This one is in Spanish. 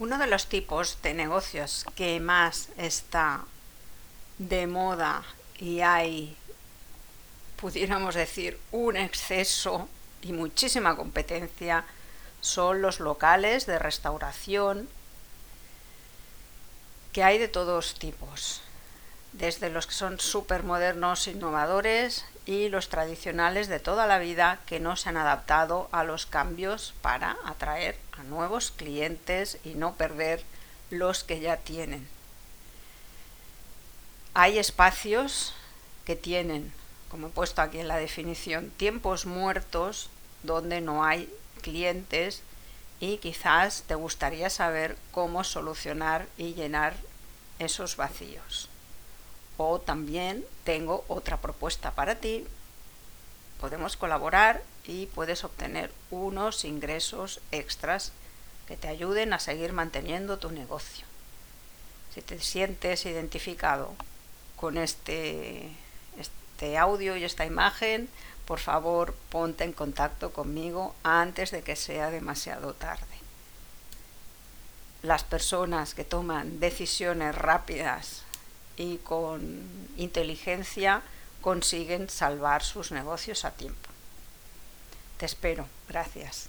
Uno de los tipos de negocios que más está de moda y hay, pudiéramos decir, un exceso y muchísima competencia son los locales de restauración que hay de todos tipos, desde los que son súper modernos, innovadores y los tradicionales de toda la vida que no se han adaptado a los cambios para atraer nuevos clientes y no perder los que ya tienen. Hay espacios que tienen, como he puesto aquí en la definición, tiempos muertos donde no hay clientes y quizás te gustaría saber cómo solucionar y llenar esos vacíos. O también tengo otra propuesta para ti. Podemos colaborar y puedes obtener unos ingresos extras que te ayuden a seguir manteniendo tu negocio. Si te sientes identificado con este, este audio y esta imagen, por favor ponte en contacto conmigo antes de que sea demasiado tarde. Las personas que toman decisiones rápidas y con inteligencia consiguen salvar sus negocios a tiempo. Te espero. Gracias.